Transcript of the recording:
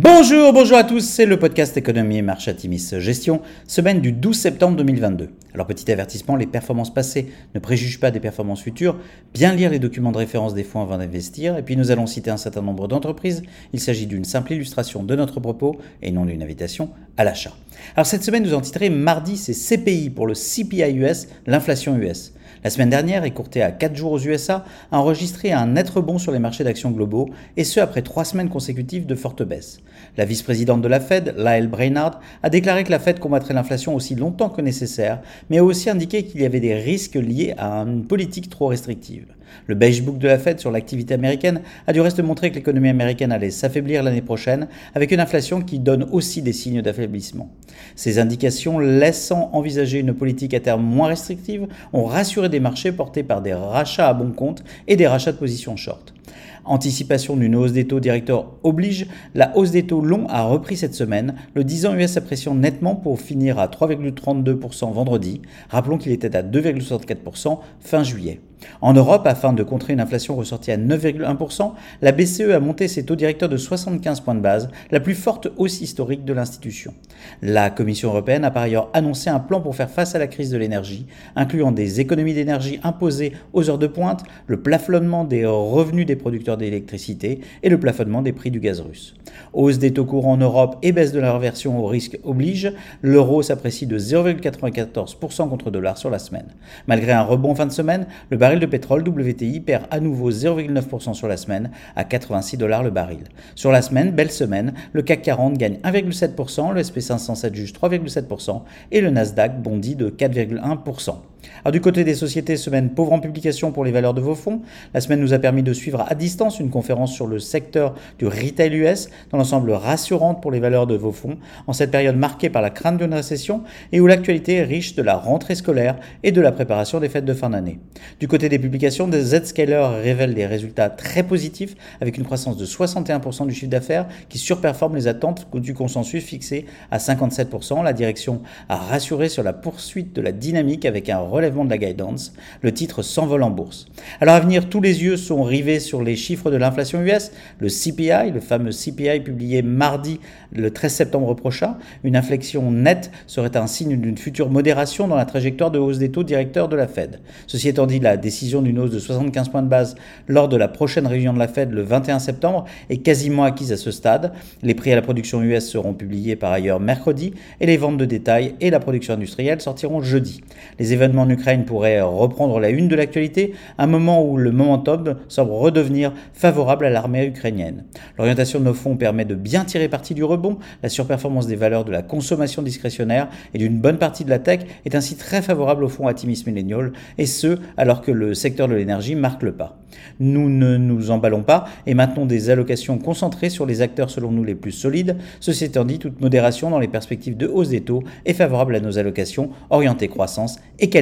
Bonjour, bonjour à tous, c'est le podcast Économie et Marché Atimis Gestion, semaine du 12 septembre 2022. Alors petit avertissement, les performances passées ne préjugent pas des performances futures, bien lire les documents de référence des fonds avant d'investir, et puis nous allons citer un certain nombre d'entreprises, il s'agit d'une simple illustration de notre propos et non d'une invitation à l'achat. Alors cette semaine nous en titré mardi c'est CPI pour le CPI US, l'inflation US. La semaine dernière, écourtée à 4 jours aux USA, a enregistré un net rebond sur les marchés d'actions globaux, et ce après 3 semaines consécutives de fortes baisses. La vice-présidente de la Fed, Lyle Brainard, a déclaré que la Fed combattrait l'inflation aussi longtemps que nécessaire, mais a aussi indiqué qu'il y avait des risques liés à une politique trop restrictive. Le beige book de la Fed sur l'activité américaine a du reste montré que l'économie américaine allait s'affaiblir l'année prochaine, avec une inflation qui donne aussi des signes d'affaiblissement. Ces indications, laissant envisager une politique à terme moins restrictive, ont rassuré des marchés portés par des rachats à bon compte et des rachats de positions short. Anticipation d'une hausse des taux directeurs oblige, la hausse des taux longs a repris cette semaine, le 10 ans US appréciant nettement pour finir à 3,32% vendredi, rappelons qu'il était à 2,64% fin juillet. En Europe, afin de contrer une inflation ressortie à 9,1%, la BCE a monté ses taux directeurs de 75 points de base, la plus forte hausse historique de l'institution. La Commission européenne a par ailleurs annoncé un plan pour faire face à la crise de l'énergie, incluant des économies d'énergie imposées aux heures de pointe, le plafonnement des revenus des producteurs d'électricité et le plafonnement des prix du gaz russe. Hausse des taux courants en Europe et baisse de la reversion au risque oblige, l'euro s'apprécie de 0,94% contre dollar sur la semaine. Malgré un rebond fin de semaine, le baril de pétrole WTI perd à nouveau 0,9% sur la semaine à 86 dollars le baril. Sur la semaine, belle semaine, le CAC 40 gagne 1,7%, le SP507 juge 3,7% et le Nasdaq bondit de 4,1%. Du côté des sociétés, semaine pauvre en publication pour les valeurs de vos fonds. La semaine nous a permis de suivre à distance une conférence sur le secteur du retail US, dans l'ensemble rassurante pour les valeurs de vos fonds, en cette période marquée par la crainte d'une récession et où l'actualité est riche de la rentrée scolaire et de la préparation des fêtes de fin d'année. Du côté des publications, Z-Scaler révèlent des résultats très positifs avec une croissance de 61% du chiffre d'affaires qui surperforme les attentes du consensus fixé à 57%. La direction a rassuré sur la poursuite de la dynamique avec un relèvement de la guidance, le titre s'envole en bourse. Alors à venir, tous les yeux sont rivés sur les chiffres de l'inflation US, le CPI, le fameux CPI publié mardi le 13 septembre prochain. Une inflexion nette serait un signe d'une future modération dans la trajectoire de hausse des taux directeurs de la Fed. Ceci étant dit, la décision d'une hausse de 75 points de base lors de la prochaine réunion de la Fed le 21 septembre est quasiment acquise à ce stade. Les prix à la production US seront publiés par ailleurs mercredi et les ventes de détail et la production industrielle sortiront jeudi. Les événements en Ukraine pourrait reprendre la une de l'actualité, un moment où le momentum semble redevenir favorable à l'armée ukrainienne. L'orientation de nos fonds permet de bien tirer parti du rebond, la surperformance des valeurs de la consommation discrétionnaire et d'une bonne partie de la tech est ainsi très favorable au fonds Atimis Millennial, et ce, alors que le secteur de l'énergie marque le pas. Nous ne nous emballons pas et maintenons des allocations concentrées sur les acteurs selon nous les plus solides. Ceci étant dit, toute modération dans les perspectives de hausse des taux est favorable à nos allocations orientées croissance et